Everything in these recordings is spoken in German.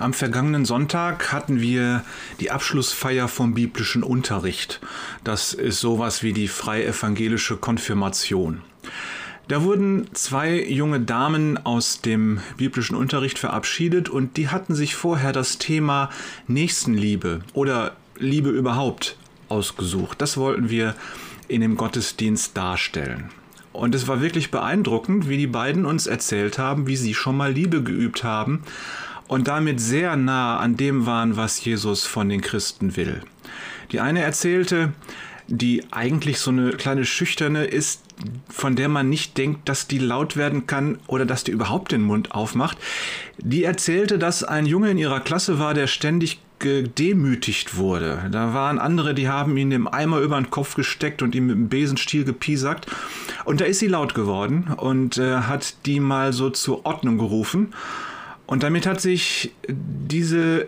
Am vergangenen Sonntag hatten wir die Abschlussfeier vom biblischen Unterricht. Das ist sowas wie die freie evangelische Konfirmation. Da wurden zwei junge Damen aus dem biblischen Unterricht verabschiedet und die hatten sich vorher das Thema Nächstenliebe oder Liebe überhaupt ausgesucht. Das wollten wir in dem Gottesdienst darstellen. Und es war wirklich beeindruckend, wie die beiden uns erzählt haben, wie sie schon mal Liebe geübt haben und damit sehr nah an dem waren, was Jesus von den Christen will. Die eine erzählte, die eigentlich so eine kleine Schüchterne ist, von der man nicht denkt, dass die laut werden kann oder dass die überhaupt den Mund aufmacht. Die erzählte, dass ein Junge in ihrer Klasse war, der ständig gedemütigt wurde. Da waren andere, die haben ihn im Eimer über den Kopf gesteckt und ihm mit dem Besenstiel gepiesackt. Und da ist sie laut geworden und äh, hat die mal so zur Ordnung gerufen. Und damit hat sich diese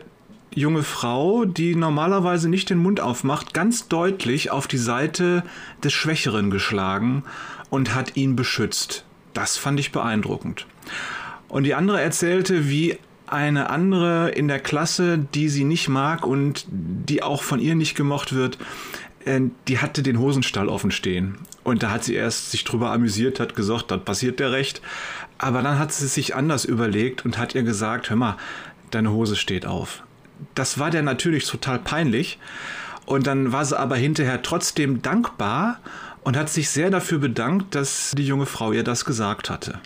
junge Frau, die normalerweise nicht den Mund aufmacht, ganz deutlich auf die Seite des Schwächeren geschlagen und hat ihn beschützt. Das fand ich beeindruckend. Und die andere erzählte, wie eine andere in der Klasse, die sie nicht mag und die auch von ihr nicht gemocht wird, äh, die hatte den Hosenstall offen stehen. Und da hat sie erst sich drüber amüsiert, hat gesagt, das passiert der recht. Aber dann hat sie sich anders überlegt und hat ihr gesagt, hör mal, deine Hose steht auf. Das war der natürlich total peinlich. Und dann war sie aber hinterher trotzdem dankbar und hat sich sehr dafür bedankt, dass die junge Frau ihr das gesagt hatte.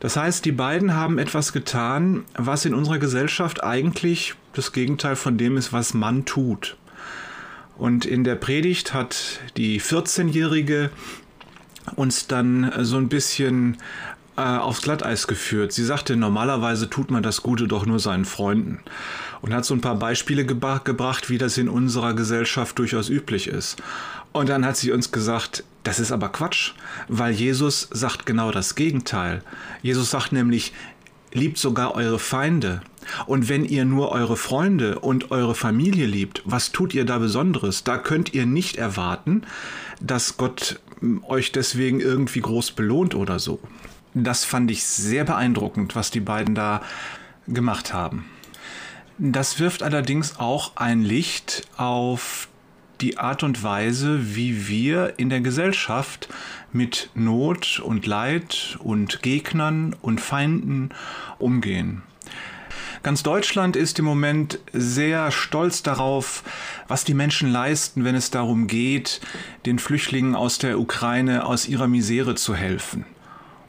Das heißt, die beiden haben etwas getan, was in unserer Gesellschaft eigentlich das Gegenteil von dem ist, was man tut. Und in der Predigt hat die 14-Jährige uns dann so ein bisschen äh, aufs Glatteis geführt. Sie sagte, normalerweise tut man das Gute doch nur seinen Freunden. Und hat so ein paar Beispiele gebracht, wie das in unserer Gesellschaft durchaus üblich ist. Und dann hat sie uns gesagt, das ist aber Quatsch, weil Jesus sagt genau das Gegenteil. Jesus sagt nämlich, liebt sogar eure Feinde. Und wenn ihr nur eure Freunde und eure Familie liebt, was tut ihr da Besonderes? Da könnt ihr nicht erwarten, dass Gott euch deswegen irgendwie groß belohnt oder so. Das fand ich sehr beeindruckend, was die beiden da gemacht haben. Das wirft allerdings auch ein Licht auf die Art und Weise, wie wir in der Gesellschaft mit Not und Leid und Gegnern und Feinden umgehen. Ganz Deutschland ist im Moment sehr stolz darauf, was die Menschen leisten, wenn es darum geht, den Flüchtlingen aus der Ukraine aus ihrer Misere zu helfen.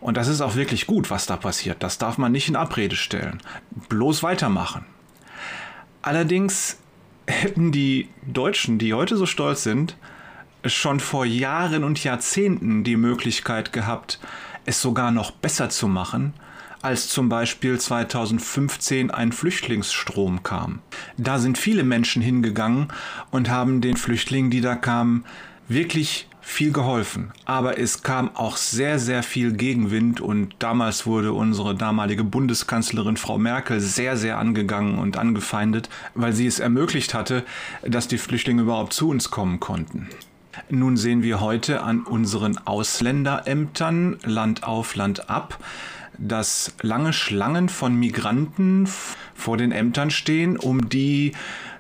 Und das ist auch wirklich gut, was da passiert. Das darf man nicht in Abrede stellen. Bloß weitermachen. Allerdings hätten die Deutschen, die heute so stolz sind, schon vor Jahren und Jahrzehnten die Möglichkeit gehabt, es sogar noch besser zu machen, als zum Beispiel 2015 ein Flüchtlingsstrom kam. Da sind viele Menschen hingegangen und haben den Flüchtlingen, die da kamen, wirklich viel geholfen. Aber es kam auch sehr, sehr viel Gegenwind und damals wurde unsere damalige Bundeskanzlerin Frau Merkel sehr, sehr angegangen und angefeindet, weil sie es ermöglicht hatte, dass die Flüchtlinge überhaupt zu uns kommen konnten. Nun sehen wir heute an unseren Ausländerämtern Land auf, Land ab, dass lange Schlangen von Migranten vor den Ämtern stehen, um die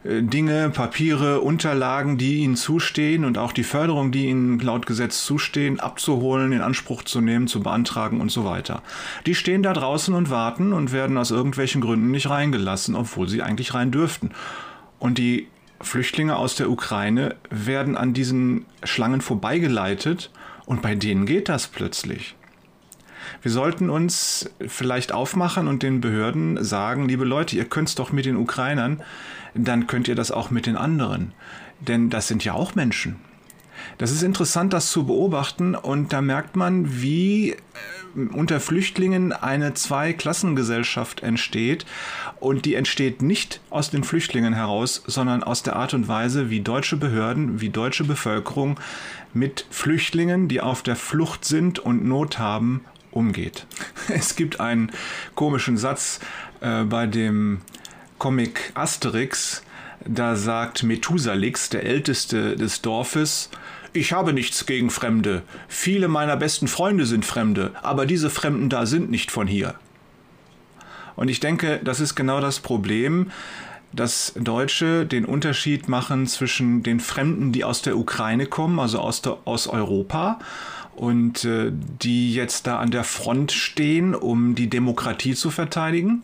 äh, Dinge, Papiere, Unterlagen, die ihnen zustehen und auch die Förderung, die ihnen laut Gesetz zustehen, abzuholen, in Anspruch zu nehmen, zu beantragen und so weiter. Die stehen da draußen und warten und werden aus irgendwelchen Gründen nicht reingelassen, obwohl sie eigentlich rein dürften. Und die Flüchtlinge aus der Ukraine werden an diesen Schlangen vorbeigeleitet und bei denen geht das plötzlich. Wir sollten uns vielleicht aufmachen und den Behörden sagen, liebe Leute, ihr könnt es doch mit den Ukrainern, dann könnt ihr das auch mit den anderen. Denn das sind ja auch Menschen. Das ist interessant, das zu beobachten und da merkt man, wie äh, unter Flüchtlingen eine Zweiklassengesellschaft entsteht und die entsteht nicht aus den Flüchtlingen heraus, sondern aus der Art und Weise, wie deutsche Behörden, wie deutsche Bevölkerung mit Flüchtlingen, die auf der Flucht sind und Not haben, umgeht. Es gibt einen komischen Satz äh, bei dem Comic Asterix, da sagt Methusalix, der Älteste des Dorfes, ich habe nichts gegen Fremde. Viele meiner besten Freunde sind Fremde, aber diese Fremden da sind nicht von hier. Und ich denke, das ist genau das Problem, dass Deutsche den Unterschied machen zwischen den Fremden, die aus der Ukraine kommen, also aus, der, aus Europa, und äh, die jetzt da an der Front stehen, um die Demokratie zu verteidigen,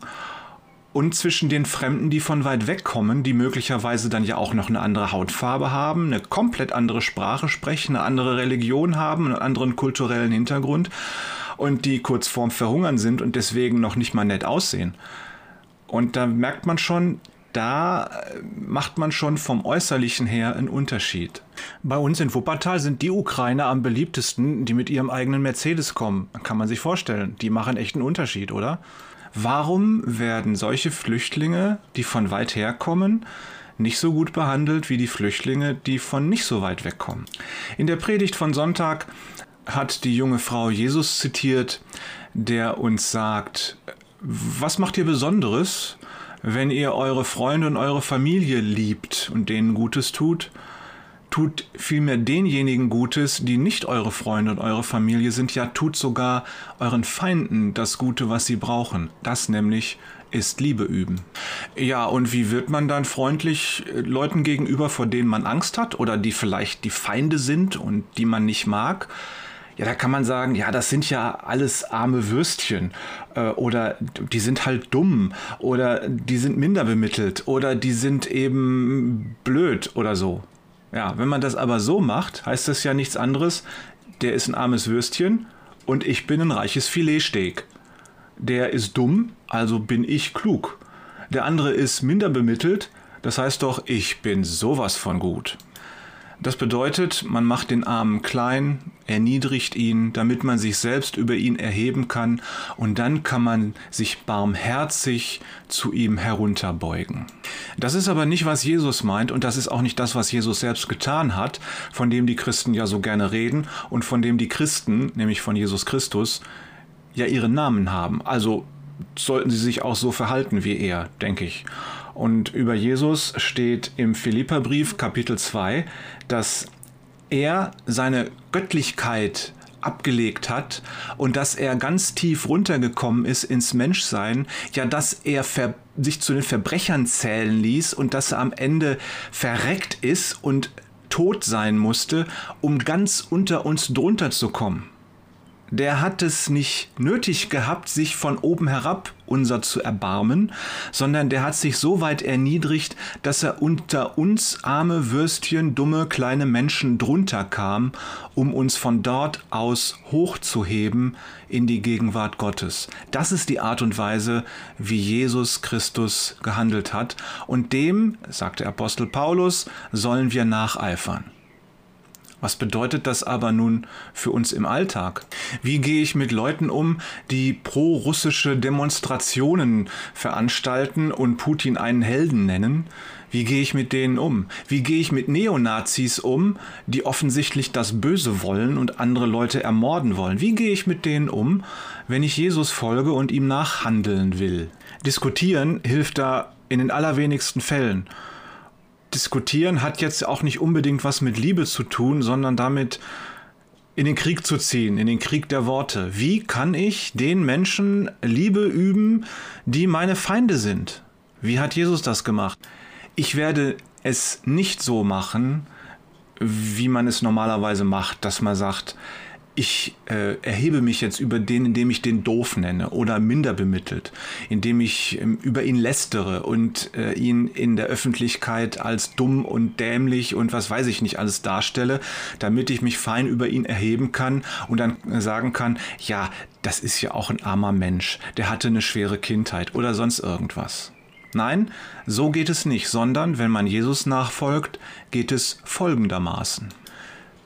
und zwischen den Fremden, die von weit weg kommen, die möglicherweise dann ja auch noch eine andere Hautfarbe haben, eine komplett andere Sprache sprechen, eine andere Religion haben, einen anderen kulturellen Hintergrund und die kurz vorm Verhungern sind und deswegen noch nicht mal nett aussehen. Und da merkt man schon, da äh, macht man schon vom Äußerlichen her einen Unterschied. Bei uns in Wuppertal sind die Ukrainer am beliebtesten, die mit ihrem eigenen Mercedes kommen. Kann man sich vorstellen. Die machen echt einen Unterschied, oder? Warum werden solche Flüchtlinge, die von weit her kommen, nicht so gut behandelt wie die Flüchtlinge, die von nicht so weit wegkommen? In der Predigt von Sonntag hat die junge Frau Jesus zitiert, der uns sagt, was macht ihr Besonderes, wenn ihr eure Freunde und eure Familie liebt und denen Gutes tut? Tut vielmehr denjenigen Gutes, die nicht eure Freunde und eure Familie sind, ja tut sogar euren Feinden das Gute, was sie brauchen. Das nämlich ist Liebe üben. Ja, und wie wird man dann freundlich äh, Leuten gegenüber, vor denen man Angst hat oder die vielleicht die Feinde sind und die man nicht mag? Ja, da kann man sagen, ja, das sind ja alles arme Würstchen äh, oder die sind halt dumm oder die sind minder bemittelt oder die sind eben blöd oder so. Ja, wenn man das aber so macht, heißt das ja nichts anderes, der ist ein armes Würstchen und ich bin ein reiches Filetsteak. Der ist dumm, also bin ich klug. Der andere ist minder bemittelt, das heißt doch, ich bin sowas von gut. Das bedeutet, man macht den Armen klein, erniedrigt ihn, damit man sich selbst über ihn erheben kann, und dann kann man sich barmherzig zu ihm herunterbeugen. Das ist aber nicht, was Jesus meint, und das ist auch nicht das, was Jesus selbst getan hat, von dem die Christen ja so gerne reden und von dem die Christen, nämlich von Jesus Christus, ja ihren Namen haben. Also sollten sie sich auch so verhalten wie er, denke ich. Und über Jesus steht im Philipperbrief Kapitel 2, dass er seine Göttlichkeit abgelegt hat und dass er ganz tief runtergekommen ist ins Menschsein, ja, dass er sich zu den Verbrechern zählen ließ und dass er am Ende verreckt ist und tot sein musste, um ganz unter uns drunter zu kommen der hat es nicht nötig gehabt, sich von oben herab unser zu erbarmen, sondern der hat sich so weit erniedrigt, dass er unter uns arme Würstchen, dumme kleine Menschen drunter kam, um uns von dort aus hochzuheben in die Gegenwart Gottes. Das ist die Art und Weise, wie Jesus Christus gehandelt hat, und dem, sagt der Apostel Paulus, sollen wir nacheifern. Was bedeutet das aber nun für uns im Alltag? Wie gehe ich mit Leuten um, die pro-russische Demonstrationen veranstalten und Putin einen Helden nennen? Wie gehe ich mit denen um? Wie gehe ich mit Neonazis um, die offensichtlich das Böse wollen und andere Leute ermorden wollen? Wie gehe ich mit denen um, wenn ich Jesus folge und ihm nachhandeln will? Diskutieren hilft da in den allerwenigsten Fällen diskutieren hat jetzt auch nicht unbedingt was mit Liebe zu tun, sondern damit in den Krieg zu ziehen, in den Krieg der Worte. Wie kann ich den Menschen Liebe üben, die meine Feinde sind? Wie hat Jesus das gemacht? Ich werde es nicht so machen, wie man es normalerweise macht, dass man sagt, ich äh, erhebe mich jetzt über den, indem ich den doof nenne oder minder bemittelt, indem ich ähm, über ihn lästere und äh, ihn in der Öffentlichkeit als dumm und dämlich und was weiß ich nicht alles darstelle, damit ich mich fein über ihn erheben kann und dann sagen kann, ja, das ist ja auch ein armer Mensch, der hatte eine schwere Kindheit oder sonst irgendwas. Nein, so geht es nicht, sondern wenn man Jesus nachfolgt, geht es folgendermaßen.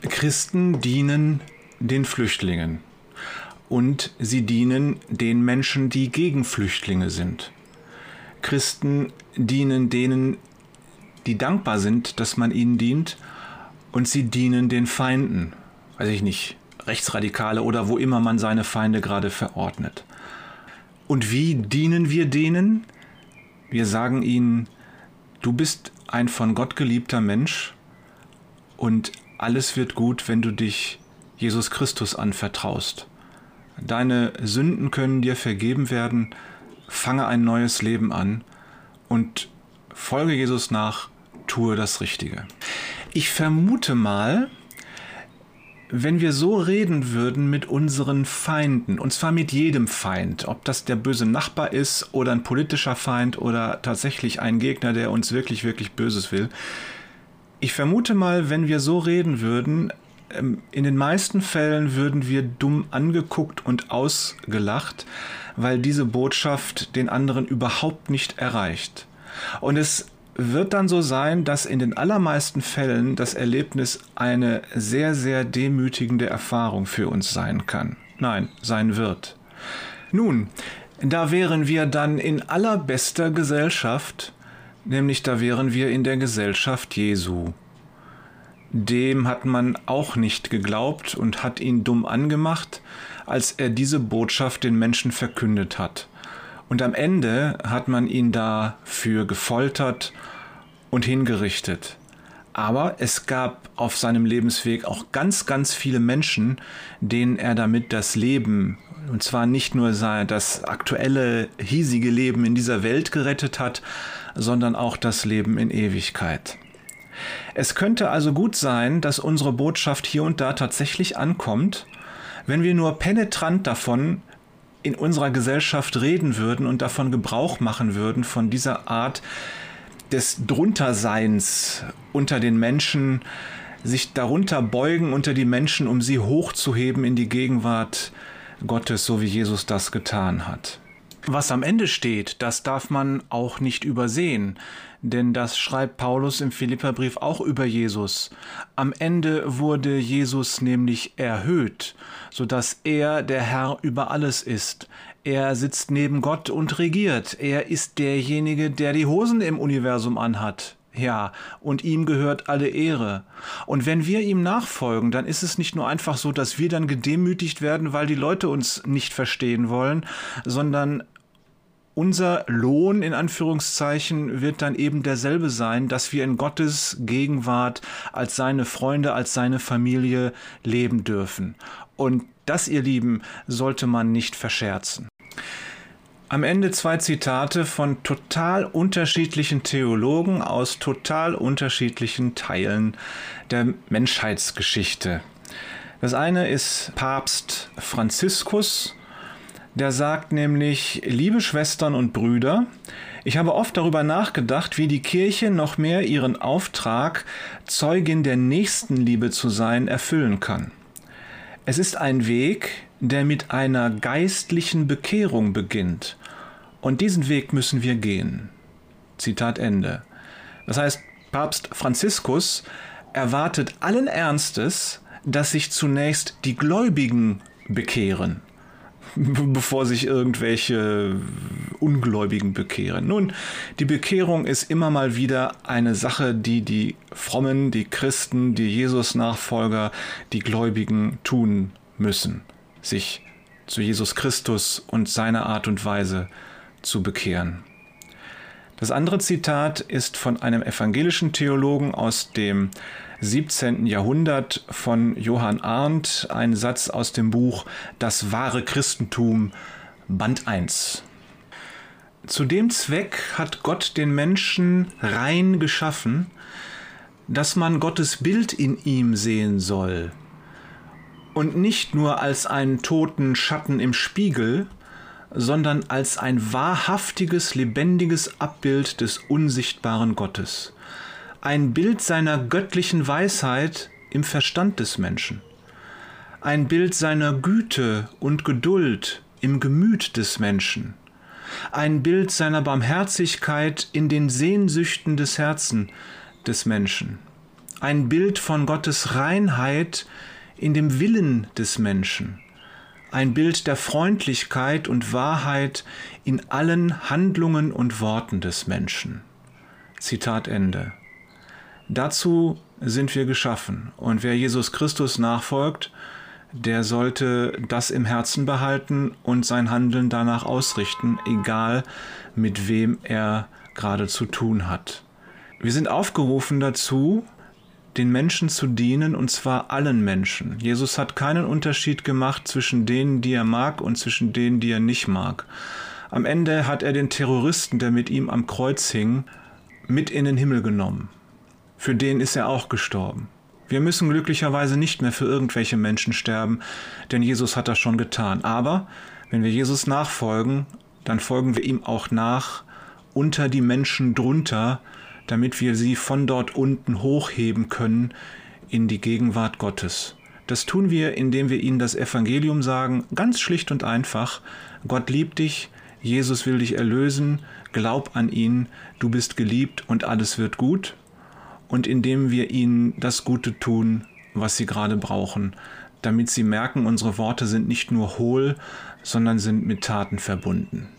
Christen dienen den Flüchtlingen und sie dienen den Menschen, die gegen Flüchtlinge sind. Christen dienen denen, die dankbar sind, dass man ihnen dient, und sie dienen den Feinden, weiß ich nicht, Rechtsradikale oder wo immer man seine Feinde gerade verordnet. Und wie dienen wir denen? Wir sagen ihnen, du bist ein von Gott geliebter Mensch und alles wird gut, wenn du dich Jesus Christus anvertraust. Deine Sünden können dir vergeben werden, fange ein neues Leben an und folge Jesus nach, tue das Richtige. Ich vermute mal, wenn wir so reden würden mit unseren Feinden, und zwar mit jedem Feind, ob das der böse Nachbar ist oder ein politischer Feind oder tatsächlich ein Gegner, der uns wirklich, wirklich Böses will, ich vermute mal, wenn wir so reden würden, in den meisten Fällen würden wir dumm angeguckt und ausgelacht, weil diese Botschaft den anderen überhaupt nicht erreicht. Und es wird dann so sein, dass in den allermeisten Fällen das Erlebnis eine sehr, sehr demütigende Erfahrung für uns sein kann. Nein, sein wird. Nun, da wären wir dann in allerbester Gesellschaft, nämlich da wären wir in der Gesellschaft Jesu. Dem hat man auch nicht geglaubt und hat ihn dumm angemacht, als er diese Botschaft den Menschen verkündet hat. Und am Ende hat man ihn dafür gefoltert und hingerichtet. Aber es gab auf seinem Lebensweg auch ganz, ganz viele Menschen, denen er damit das Leben, und zwar nicht nur das aktuelle, hiesige Leben in dieser Welt gerettet hat, sondern auch das Leben in Ewigkeit. Es könnte also gut sein, dass unsere Botschaft hier und da tatsächlich ankommt, wenn wir nur penetrant davon in unserer Gesellschaft reden würden und davon Gebrauch machen würden, von dieser Art des Drunterseins unter den Menschen, sich darunter beugen unter die Menschen, um sie hochzuheben in die Gegenwart Gottes, so wie Jesus das getan hat. Was am Ende steht, das darf man auch nicht übersehen, denn das schreibt Paulus im Philipperbrief auch über Jesus. Am Ende wurde Jesus nämlich erhöht, so dass er der Herr über alles ist. Er sitzt neben Gott und regiert. Er ist derjenige, der die Hosen im Universum anhat. Ja, und ihm gehört alle Ehre. Und wenn wir ihm nachfolgen, dann ist es nicht nur einfach so, dass wir dann gedemütigt werden, weil die Leute uns nicht verstehen wollen, sondern unser Lohn in Anführungszeichen wird dann eben derselbe sein, dass wir in Gottes Gegenwart als seine Freunde, als seine Familie leben dürfen. Und das, ihr Lieben, sollte man nicht verscherzen. Am Ende zwei Zitate von total unterschiedlichen Theologen aus total unterschiedlichen Teilen der Menschheitsgeschichte. Das eine ist Papst Franziskus, der sagt nämlich, liebe Schwestern und Brüder, ich habe oft darüber nachgedacht, wie die Kirche noch mehr ihren Auftrag, Zeugin der Nächstenliebe zu sein, erfüllen kann. Es ist ein Weg, der mit einer geistlichen Bekehrung beginnt und diesen Weg müssen wir gehen. Zitat Ende. Das heißt, Papst Franziskus erwartet allen Ernstes, dass sich zunächst die Gläubigen bekehren, bevor sich irgendwelche Ungläubigen bekehren. Nun, die Bekehrung ist immer mal wieder eine Sache, die die Frommen, die Christen, die Jesus-Nachfolger, die Gläubigen tun müssen, sich zu Jesus Christus und seiner Art und Weise zu bekehren. Das andere Zitat ist von einem evangelischen Theologen aus dem 17. Jahrhundert von Johann Arndt, ein Satz aus dem Buch Das wahre Christentum, Band 1. Zu dem Zweck hat Gott den Menschen rein geschaffen, dass man Gottes Bild in ihm sehen soll und nicht nur als einen toten Schatten im Spiegel, sondern als ein wahrhaftiges, lebendiges Abbild des unsichtbaren Gottes. Ein Bild seiner göttlichen Weisheit im Verstand des Menschen. Ein Bild seiner Güte und Geduld im Gemüt des Menschen. Ein Bild seiner Barmherzigkeit in den Sehnsüchten des Herzens des Menschen. Ein Bild von Gottes Reinheit in dem Willen des Menschen ein Bild der Freundlichkeit und Wahrheit in allen Handlungen und Worten des Menschen. Zitat Ende. Dazu sind wir geschaffen und wer Jesus Christus nachfolgt, der sollte das im Herzen behalten und sein Handeln danach ausrichten, egal mit wem er gerade zu tun hat. Wir sind aufgerufen dazu, den Menschen zu dienen, und zwar allen Menschen. Jesus hat keinen Unterschied gemacht zwischen denen, die er mag und zwischen denen, die er nicht mag. Am Ende hat er den Terroristen, der mit ihm am Kreuz hing, mit in den Himmel genommen. Für den ist er auch gestorben. Wir müssen glücklicherweise nicht mehr für irgendwelche Menschen sterben, denn Jesus hat das schon getan. Aber wenn wir Jesus nachfolgen, dann folgen wir ihm auch nach unter die Menschen drunter, damit wir sie von dort unten hochheben können in die Gegenwart Gottes. Das tun wir, indem wir ihnen das Evangelium sagen, ganz schlicht und einfach. Gott liebt dich, Jesus will dich erlösen, glaub an ihn, du bist geliebt und alles wird gut und indem wir ihnen das Gute tun, was sie gerade brauchen, damit sie merken, unsere Worte sind nicht nur hohl, sondern sind mit Taten verbunden.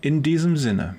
In diesem Sinne.